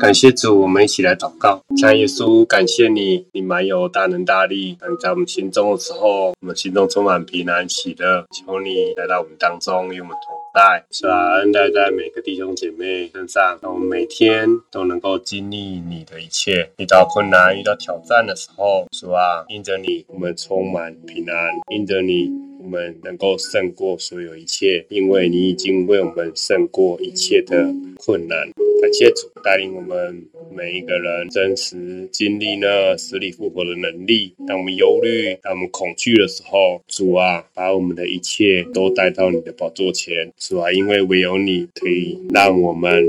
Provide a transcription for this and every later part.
感谢主，我们一起来祷告。像耶稣，感谢你，你满有大能大力。当在我们心中的时候，我们心中充满平安喜乐。求你来到我们当中，与我们同在，是啊，恩待在每个弟兄姐妹身上，让我们每天都能够经历你的一切。遇到困难、遇到挑战的时候，主啊，因着你，我们充满平安；因着你。我们能够胜过所有一切，因为你已经为我们胜过一切的困难。感谢主带领我们每一个人真实经历那死里复活的能力。当我们忧虑、当我们恐惧的时候，主啊，把我们的一切都带到你的宝座前。主啊，因为唯有你可以让我们。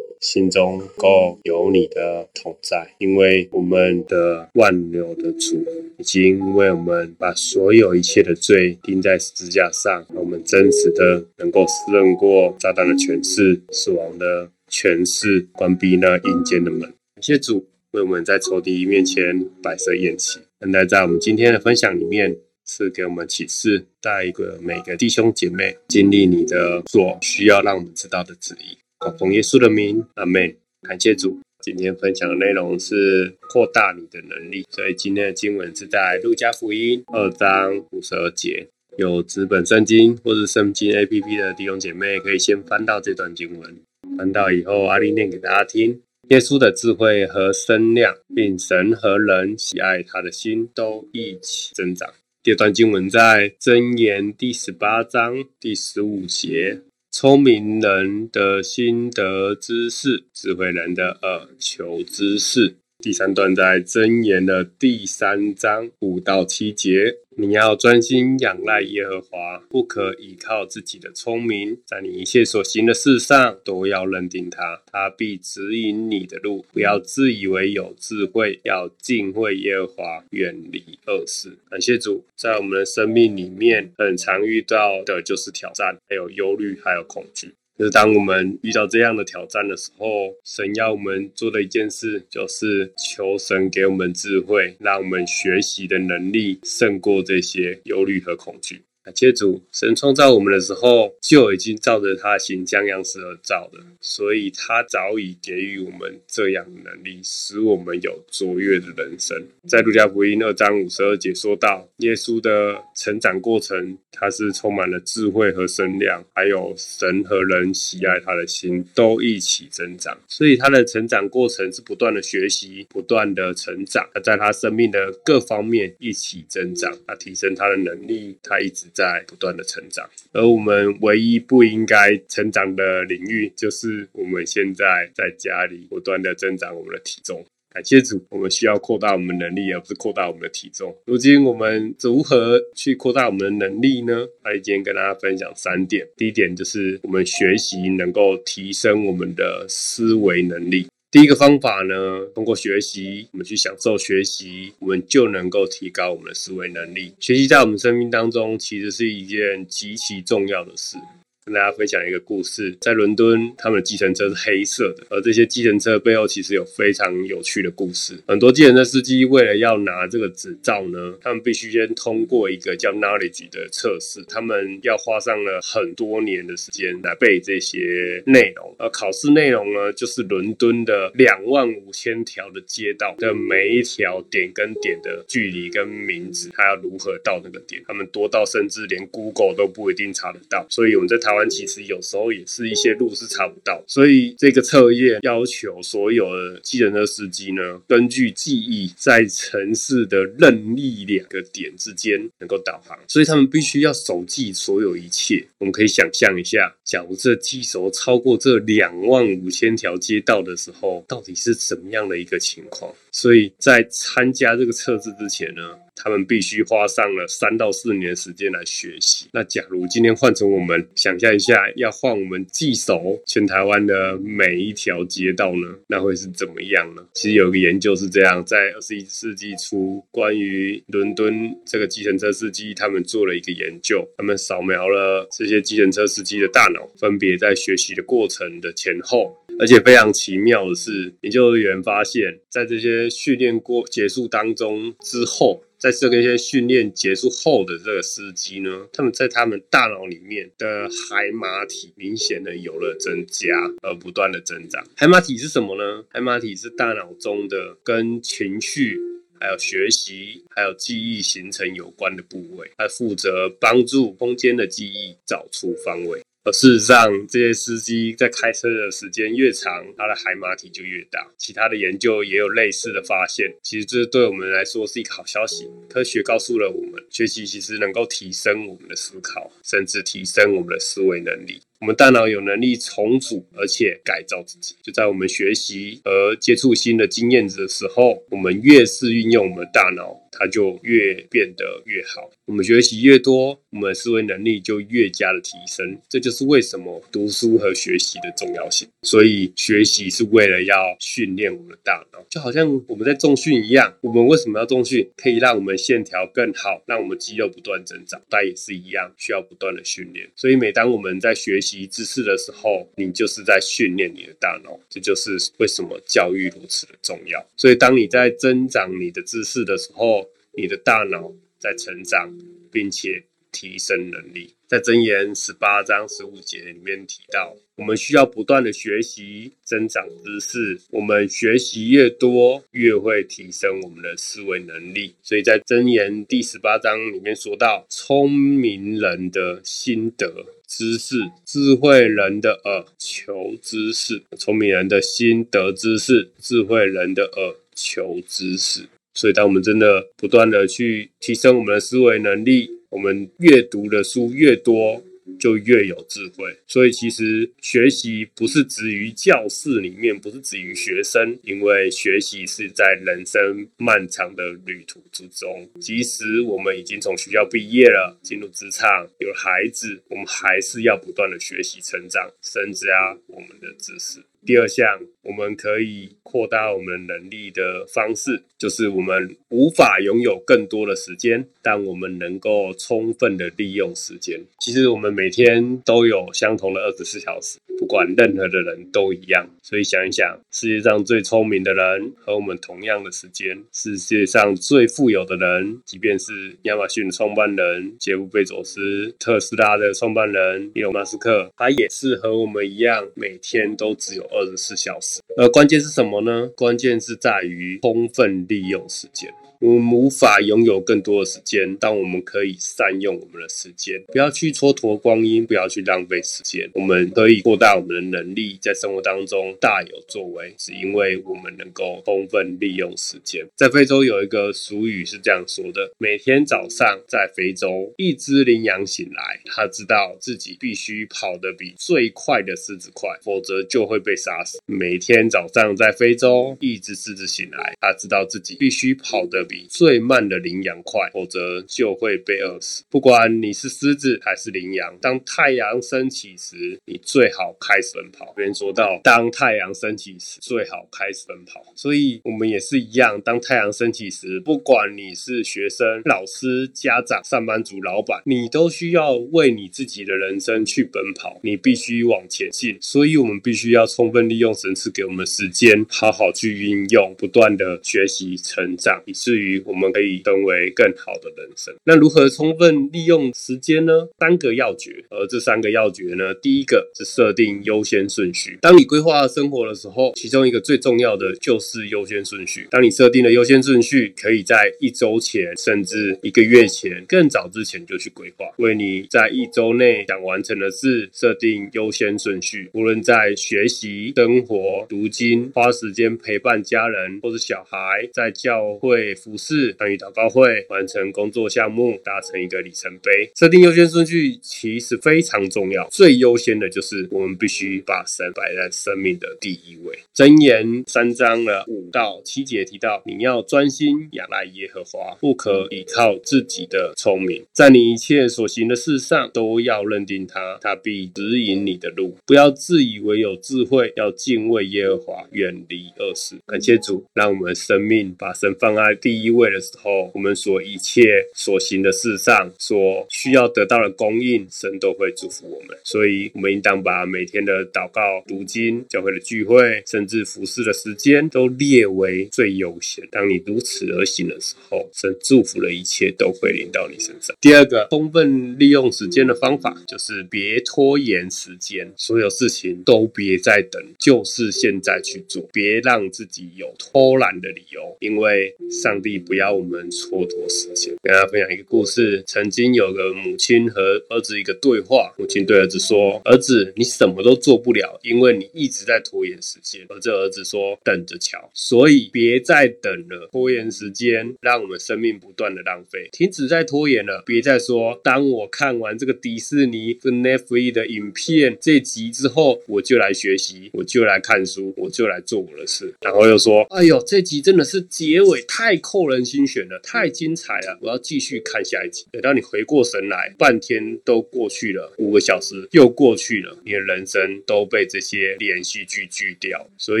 心中够有你的同在，因为我们的万流的主已经为我们把所有一切的罪钉在十字架上，让我们真实的能够胜过炸弹的权势、死亡的权势，关闭那阴间的门。感谢主为我们在仇敌面前摆设宴席。等待在我们今天的分享里面，是给我们启示，带一个每个弟兄姐妹经历你的所需要让我们知道的旨意。奉耶稣的名，阿门。感谢主。今天分享的内容是扩大你的能力，所以今天的经文是在路加福音二章五十二节。有纸本圣经或是圣经 A P P 的弟兄姐妹，可以先翻到这段经文。翻到以后，阿丽念给大家听。耶稣的智慧和声量，并神和人喜爱他的心，都一起增长。这段经文在箴言第十八章第十五节。聪明人的心得知识，智慧人的耳求知识。第三段在箴言的第三章五到七节。你要专心仰赖耶和华，不可依靠自己的聪明，在你一切所行的事上都要认定他，他必指引你的路。不要自以为有智慧，要敬畏耶和华，远离恶事。感谢主，在我们的生命里面，很常遇到的就是挑战，还有忧虑，还有恐惧。就是当我们遇到这样的挑战的时候，神要我们做的一件事，就是求神给我们智慧，让我们学习的能力胜过这些忧虑和恐惧。感谢主，神创造我们的时候就已经照着他的形象样式而造的，所以他早已给予我们这样的能力，使我们有卓越的人生。在路加福音二章五十二节说到，耶稣的成长过程，他是充满了智慧和声量，还有神和人喜爱他的心都一起增长。所以他的成长过程是不断的学习，不断的成长。他在他生命的各方面一起增长，他提升他的能力，他一直。在不断的成长，而我们唯一不应该成长的领域，就是我们现在在家里不断的增长我们的体重。感谢主，我们需要扩大我们能力，而不是扩大我们的体重。如今我们如何去扩大我们的能力呢？阿今天跟大家分享三点。第一点就是我们学习能够提升我们的思维能力。第一个方法呢，通过学习，我们去享受学习，我们就能够提高我们的思维能力。学习在我们生命当中，其实是一件极其重要的事。跟大家分享一个故事，在伦敦，他们的计程车是黑色的，而这些计程车背后其实有非常有趣的故事。很多计程车司机为了要拿这个执照呢，他们必须先通过一个叫 knowledge 的测试，他们要花上了很多年的时间来背这些内容。而考试内容呢，就是伦敦的两万五千条的街道的每一条点跟点的距离跟名字，他要如何到那个点？他们多到甚至连 Google 都不一定查得到。所以我们在台其实有时候也是一些路是查不到，所以这个测验要求所有的机人的司机呢，根据记忆在城市的任意两个点之间能够导航，所以他们必须要手记所有一切。我们可以想象一下，假如这机手超过这两万五千条街道的时候，到底是怎么样的一个情况？所以在参加这个测试之前呢？他们必须花上了三到四年时间来学习。那假如今天换成我们，想象一下，要换我们记熟全台湾的每一条街道呢？那会是怎么样呢？其实有个研究是这样，在二十一世纪初，关于伦敦这个计程车司机，他们做了一个研究，他们扫描了这些计程车司机的大脑，分别在学习的过程的前后。而且非常奇妙的是，研究人员发现，在这些训练过结束当中之后，在这个一些训练结束后的这个司机呢，他们在他们大脑里面的海马体明显的有了增加，而不断的增长。海马体是什么呢？海马体是大脑中的跟情绪、还有学习、还有记忆形成有关的部位，它负责帮助空间的记忆找出方位。而事实上，这些司机在开车的时间越长，他的海马体就越大。其他的研究也有类似的发现。其实这对我们来说是一个好消息。科学告诉了我们，学习其实能够提升我们的思考，甚至提升我们的思维能力。我们大脑有能力重组，而且改造自己。就在我们学习和接触新的经验的时候，我们越是运用我们的大脑，它就越变得越好。我们学习越多，我们的思维能力就越加的提升。这就是为什么读书和学习的重要性。所以，学习是为了要训练我们的大脑，就好像我们在重训一样。我们为什么要重训？可以让我们线条更好，让我们肌肉不断增长。但也是一样，需要不断的训练。所以，每当我们在学习知识的时候，你就是在训练你的大脑。这就是为什么教育如此的重要。所以，当你在增长你的知识的时候，你的大脑在成长，并且提升能力。在箴言十八章十五节里面提到，我们需要不断的学习，增长知识。我们学习越多，越会提升我们的思维能力。所以在箴言第十八章里面说到，聪明人的心得知识，智慧人的耳求知识。聪明人的心得知识，智慧人的耳求知识。所以，当我们真的不断的去提升我们的思维能力，我们阅读的书越多，就越有智慧。所以，其实学习不是止于教室里面，不是止于学生，因为学习是在人生漫长的旅途之中。即使我们已经从学校毕业了，进入职场，有孩子，我们还是要不断的学习、成长、甚至啊我们的知识。第二项，我们可以扩大我们能力的方式，就是我们无法拥有更多的时间，但我们能够充分的利用时间。其实我们每天都有相同的二十四小时，不管任何的人都一样。所以想一想，世界上最聪明的人和我们同样的时间，世界上最富有的人，即便是亚马逊的创办人杰夫贝佐斯、特斯拉的创办人伊隆马斯克，他也是和我们一样，每天都只有。二十四小时，而关键是什么呢？关键是在于充分利用时间。我们无法拥有更多的时间，但我们可以善用我们的时间，不要去蹉跎光阴，不要去浪费时间。我们可以扩大我们的能力，在生活当中大有作为，是因为我们能够充分利用时间。在非洲有一个俗语是这样说的：每天早上在非洲，一只羚羊醒来，它知道自己必须跑得比最快的狮子快，否则就会被杀死。每天早上在非洲，一只狮子醒来，它知道自己必须跑得比最慢的羚羊快，否则就会被饿死。不管你是狮子还是羚羊，当太阳升起时，你最好开始奔跑。别人说到，当太阳升起时，最好开始奔跑。所以，我们也是一样，当太阳升起时，不管你是学生、老师、家长、上班族、老板，你都需要为你自己的人生去奔跑。你必须往前进。所以，我们必须要充分利用神赐给我们的时间，好好去运用，不断的学习成长，以至于我们可以成为更好的人生。那如何充分利用时间呢？三个要诀，而这三个要诀呢，第一个是设定优先顺序。当你规划生活的时候，其中一个最重要的就是优先顺序。当你设定了优先顺序，可以在一周前，甚至一个月前，更早之前就去规划，为你在一周内想完成的事设定优先顺序。无论在学习、生活、读经、花时间陪伴家人或者小孩，在教会。服侍、参与祷告会、完成工作项目、达成一个里程碑，设定优先顺序其实非常重要。最优先的就是我们必须把神摆在生命的第一位。箴言三章的五到七节提到，你要专心仰赖耶和华，不可依靠自己的聪明，在你一切所行的事上都要认定他，他必指引你的路。不要自以为有智慧，要敬畏耶和华，远离恶事。感谢主，让我们生命把神放在第。第一位的时候，我们所一切所行的事上，所需要得到的供应，神都会祝福我们。所以，我们应当把每天的祷告、读经、教会的聚会，甚至服侍的时间，都列为最优先。当你如此而行的时候，神祝福的一切都会临到你身上。第二个，充分利用时间的方法，就是别拖延时间，所有事情都别再等，就是现在去做，别让自己有偷懒的理由，因为上帝不要我们蹉跎时间。跟大家分享一个故事：曾经有个母亲和儿子一个对话，母亲对儿子说：“儿子，你什么都做不了，因为你一直在拖延时间。”而这儿子说：“等着瞧。”所以别再等了，拖延时间，让我们生命不断的浪费。停止再拖延了，别再说：“当我看完这个迪士尼跟 Netflix 的影片这集之后，我就来学习，我就来看书，我就来做我的事。”然后又说：“哎呦，这集真的是结尾太扣人心弦的，太精彩了，我要继续看下一集。”等到你回过神来，半天都过去了，五个小时又过去了，你的人生都被这些连续剧拒掉。所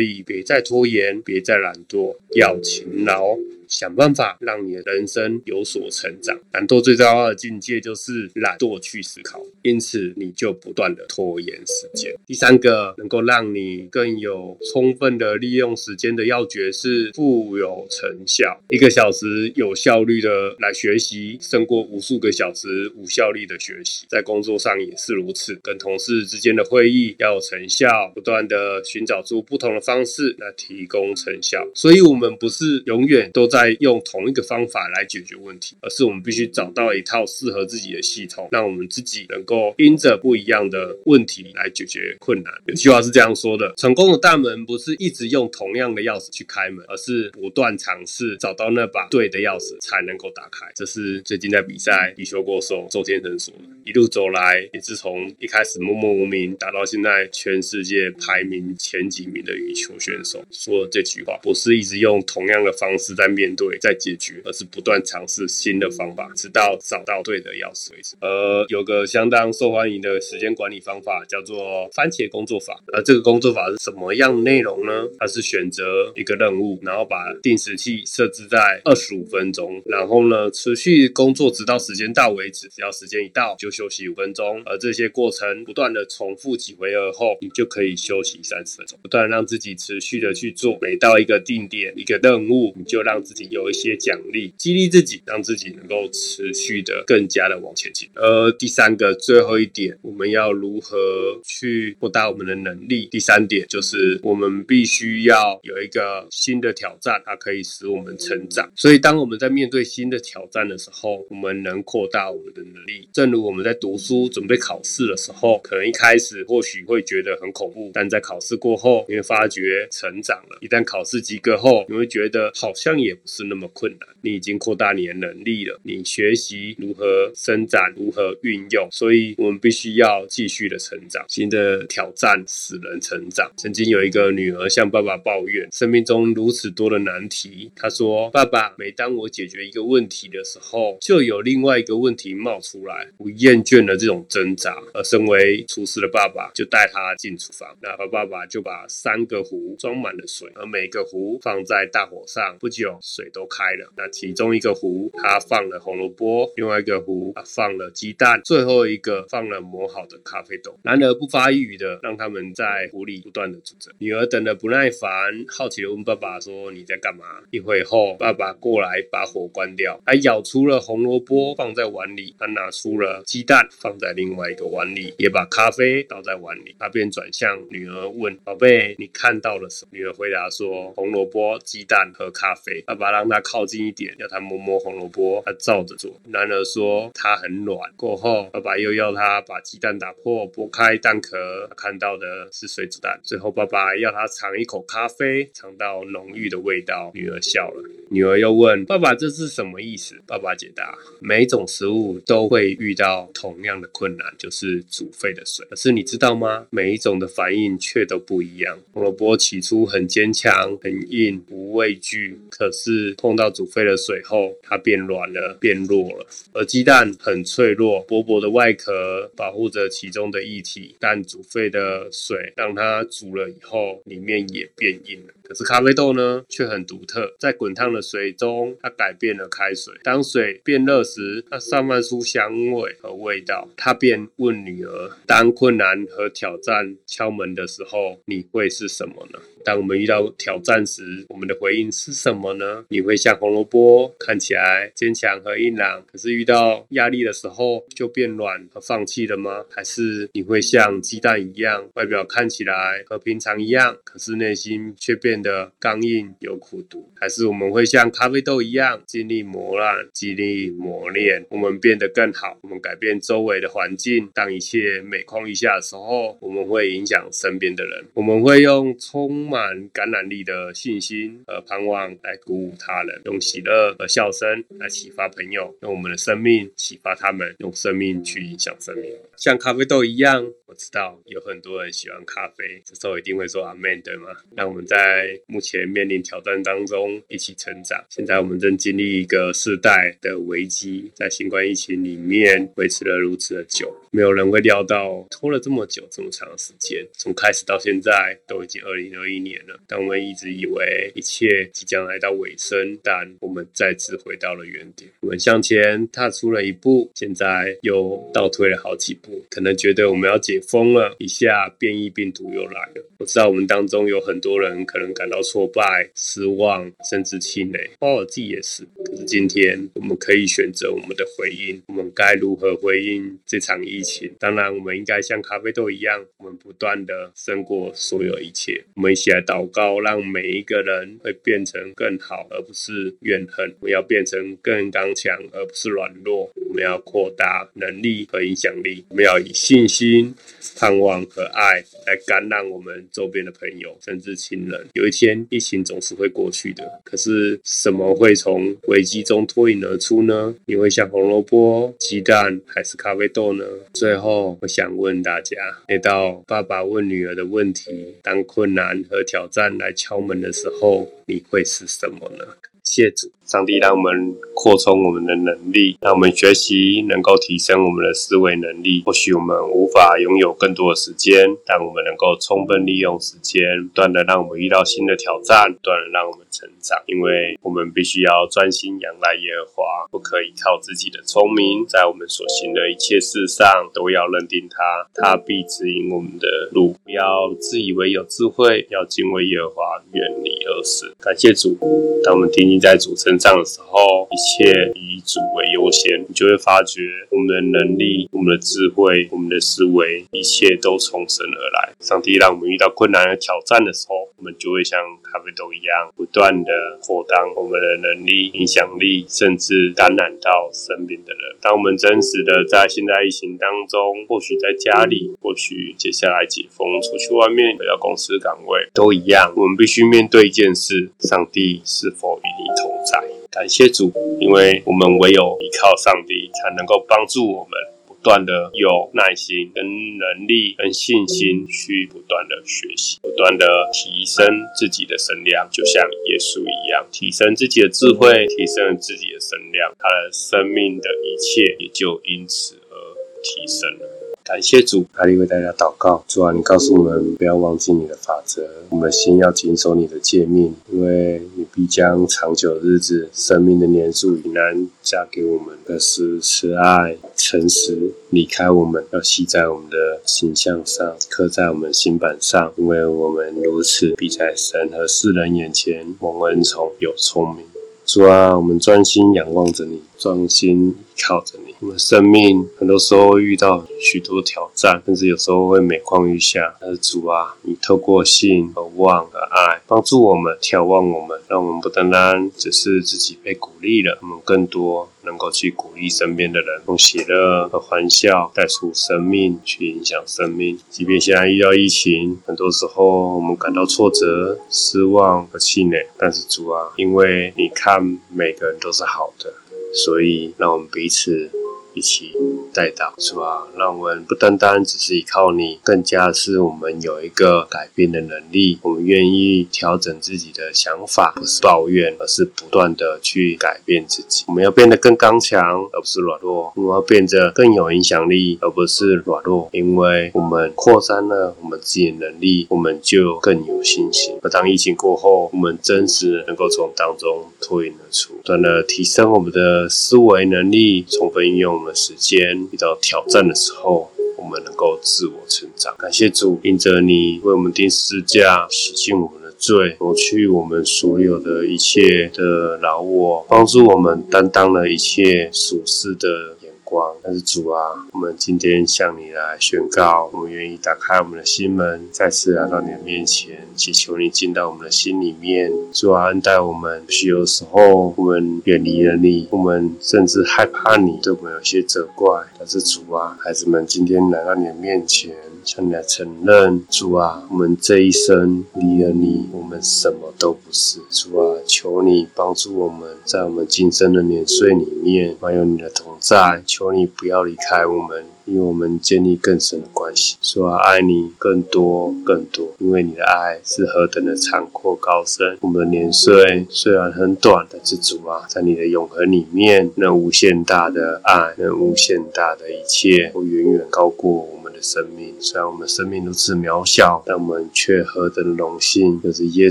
以别再拖延，别再懒惰，要勤劳。想办法让你的人生有所成长。懒惰最糟糕的境界就是懒惰去思考，因此你就不断的拖延时间。第三个能够让你更有充分的利用时间的要诀是富有成效。一个小时有效率的来学习，胜过无数个小时无效率的学习。在工作上也是如此，跟同事之间的会议要有成效，不断的寻找出不同的方式来提供成效。所以，我们不是永远都在。在用同一个方法来解决问题，而是我们必须找到一套适合自己的系统，让我们自己能够因着不一样的问题来解决困难。有句话是这样说的：成功的大门不是一直用同样的钥匙去开门，而是不断尝试找到那把对的钥匙才能够打开。这是最近在比赛羽球过手周天成说的。一路走来，也是从一开始默默无名，打到现在全世界排名前几名的羽球选手，说了这句话不是一直用同样的方式在面。对在解决，而是不断尝试新的方法，直到找到对的钥匙为止。而有个相当受欢迎的时间管理方法，叫做番茄工作法。而这个工作法是什么样的内容呢？它是选择一个任务，然后把定时器设置在二十五分钟，然后呢持续工作直到时间到为止。只要时间一到，就休息五分钟。而这些过程不断的重复几回合后，你就可以休息三十分钟，不断让自己持续的去做。每到一个定点一个任务，你就让自己有一些奖励，激励自己，让自己能够持续的更加的往前进。而第三个，最后一点，我们要如何去扩大我们的能力？第三点就是我们必须要有一个新的挑战，它可以使我们成长。所以，当我们在面对新的挑战的时候，我们能扩大我们的能力。正如我们在读书准备考试的时候，可能一开始或许会觉得很恐怖，但在考试过后，你会发觉成长了。一旦考试及格后，你会觉得好像也不。是那么困难，你已经扩大你的能力了，你学习如何伸展，如何运用，所以我们必须要继续的成长。新的挑战使人成长。曾经有一个女儿向爸爸抱怨，生命中如此多的难题。她说：“爸爸，每当我解决一个问题的时候，就有另外一个问题冒出来，我厌厌倦了这种挣扎。”而身为厨师的爸爸就带他进厨房，那爸爸就把三个壶装满了水，而每个壶放在大火上，不久。水都开了，那其中一个壶他放了红萝卜，另外一个壶他放了鸡蛋，最后一个放了磨好的咖啡豆。男儿不发一语的，让他们在壶里不断的煮着。女儿等得不耐烦，好奇的问爸爸说：“你在干嘛？”一会后，爸爸过来把火关掉，还舀出了红萝卜放在碗里，他拿出了鸡蛋放在另外一个碗里，也把咖啡倒在碗里。他便转向女儿问：“宝贝，你看到了什么？”女儿回答说：“红萝卜、鸡蛋和咖啡。”爸爸。让他靠近一点，要他摸摸红萝卜，他照着做。男儿说他很软。过后，爸爸又要他把鸡蛋打破，剥开蛋壳，看到的是水煮蛋。最后，爸爸要他尝一口咖啡，尝到浓郁的味道。女儿笑了。女儿又问爸爸这是什么意思？爸爸解答：每种食物都会遇到同样的困难，就是煮沸的水。可是你知道吗？每一种的反应却都不一样。红萝卜起初很坚强、很硬，不畏惧，可是。碰到煮沸的水后，它变软了，变弱了。而鸡蛋很脆弱，薄薄的外壳保护着其中的液体，但煮沸的水让它煮了以后，里面也变硬了。可是咖啡豆呢，却很独特，在滚烫的水中，它改变了开水。当水变热时，它散发出香味和味道。他便问女儿：当困难和挑战敲门的时候，你会是什么呢？当我们遇到挑战时，我们的回应是什么呢？你会像红萝卜，看起来坚强和硬朗，可是遇到压力的时候就变软和放弃了吗？还是你会像鸡蛋一样，外表看起来和平常一样，可是内心却变变得刚硬有苦读？还是我们会像咖啡豆一样，经历磨难，经历磨练，我们变得更好，我们改变周围的环境。当一切每况愈下的时候，我们会影响身边的人，我们会用充。满感染力的信心和盼望来鼓舞他人，用喜乐和笑声来启发朋友，用我们的生命启发他们，用生命去影响生命。像咖啡豆一样，我知道有很多人喜欢咖啡，这时候一定会说阿门，对吗？那我们在目前面临挑战当中一起成长。现在我们正经历一个世代的危机，在新冠疫情里面维持了如此的久，没有人会料到拖了这么久这么长时间，从开始到现在都已经二零二一年了。但我们一直以为一切即将来到尾声，但我们再次回到了原点。我们向前踏出了一步，现在又倒退了好几步。可能觉得我们要解封了，一下变异病毒又来了。我知道我们当中有很多人可能感到挫败、失望，甚至气馁，包括我自己也是。可是今天我们可以选择我们的回应，我们该如何回应这场疫当然，我们应该像咖啡豆一样，我们不断的胜过所有一切。我们一起来祷告，让每一个人会变成更好，而不是怨恨。我们要变成更刚强，而不是软弱。我们要扩大能力和影响力。我们要以信心、盼望和爱来感染我们周边的朋友，甚至亲人。有一天，疫情总是会过去的。可是，什么会从危机中脱颖而出呢？你会像红萝卜、鸡蛋，还是咖啡豆呢？最后，我想问大家：每到爸爸问女儿的问题，当困难和挑战来敲门的时候，你会是什么呢？谢主，上帝让我们扩充我们的能力，让我们学习能够提升我们的思维能力。或许我们无法拥有更多的时间，但我们能够充分利用时间，不断的让我们遇到新的挑战，不断的让我们成长。因为我们必须要专心仰赖耶和华，不可以靠自己的聪明，在我们所行的一切事上都要认定他，他必指引我们的路。不要自以为有智慧，要敬畏耶和华，远离恶事。感谢主，当我们听。在主身上的时候，一切以主为优先，你就会发觉我们的能力、我们的智慧、我们的思维，一切都从神而来。上帝让我们遇到困难和挑战的时候，我们就会像咖啡豆一样，不断的扩张我们的能力、影响力，甚至感染到身边的人。当我们真实的在现在疫情当中，或许在家里，或许接下来解封出去外面回到公司岗位，都一样，我们必须面对一件事：上帝是否与你？同在，感谢主，因为我们唯有依靠上帝，才能够帮助我们不断的有耐心、跟能力、跟信心去不断的学习，不断的提升自己的身量，就像耶稣一样，提升自己的智慧，提升自己的身量，他的生命的一切也就因此而提升了。感谢主，阿利为大家祷告。主啊，你告诉我们不要忘记你的法则，我们心要谨守你的诫命，因为你必将长久日子、生命的年数以难加给我们。可是慈爱、诚实离开我们，要系在我们的形象上，刻在我们心板上，因为我们如此必在神和世人眼前蒙恩宠，有聪明。主啊，我们专心仰望着你，专心依靠着你。我们生命很多时候遇到许多挑战，甚至有时候会每况愈下。但是主啊，你透过信和望和爱，帮助我们眺望我们，让我们不单单只是自己被鼓励了，我们更多能够去鼓励身边的人，用喜乐和欢笑带出生命，去影响生命。即便现在遇到疫情，很多时候我们感到挫折、失望和气馁，但是主啊，因为你看每个人都是好的，所以让我们彼此。一起带到，是吧？让我们不单单只是依靠你，更加是我们有一个改变的能力。我们愿意调整自己的想法，不是抱怨，而是不断的去改变自己。我们要变得更刚强，而不是软弱；我们要变得更有影响力，而不是软弱。因为我们扩散了我们自己的能力，我们就更有信心。而当疫情过后，我们真实能够从当中脱颖而出，不断的提升我们的思维能力，充分运用的时间。遇到挑战的时候，我们能够自我成长。感谢主，因着你为我们定十字架，洗净我们的罪，抹去我们所有的一切的劳我，帮助我们担当了一切属世的。光，但是主啊，我们今天向你来宣告，我们愿意打开我们的心门，再次来到你的面前，祈求你进到我们的心里面。主啊，恩待我们。许有时候我们远离了你，我们甚至害怕你，对我们有些责怪。但是主啊，孩子们今天来到你的面前。向你来承认，主啊，我们这一生离了你，我们什么都不是。主啊，求你帮助我们，在我们今生的年岁里面，还有你的同在。求你不要离开我们，因为我们建立更深的关系。主啊，爱你更多更多，因为你的爱是何等的长阔高深。我们的年岁虽然很短，但是主啊，在你的永恒里面，那无限大的爱，那无限大的一切，都远远高过。的生命，虽然我们生命如此渺小，但我们却何等荣幸，就是耶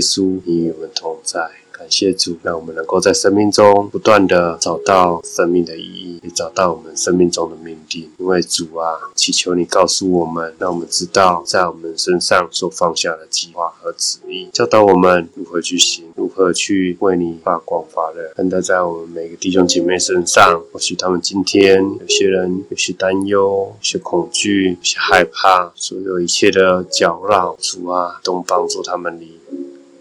稣你与我们同在。感谢主，让我们能够在生命中不断的找到生命的意义，也找到我们生命中的命定。因为主啊，祈求你告诉我们，让我们知道在我们身上所放下的计划和旨意，教导我们如何去行，如何去为你发光发热。恩待在我们每个弟兄姐妹身上，或许他们今天有些人有些担忧，有些恐惧，有些害怕，所有一切的搅扰，主啊，都帮助他们离。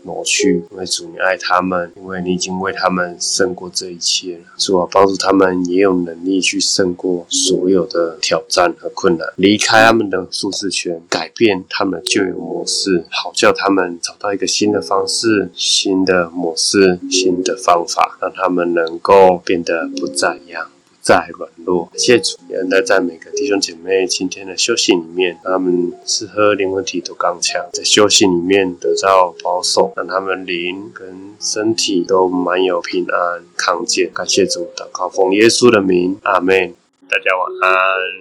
挪去，因为主你爱他们，因为你已经为他们胜过这一切了。主啊，帮助他们也有能力去胜过所有的挑战和困难，离开他们的舒适圈，改变他们的旧有模式，好叫他们找到一个新的方式、新的模式、新的方法，让他们能够变得不再一样。在软弱，谢主，也能在每个弟兄姐妹今天的休息里面，他们吃喝灵魂体都刚强，在休息里面得到保守，让他们灵跟身体都蛮有平安康健。感谢主，祷告奉耶稣的名，阿门。大家晚安。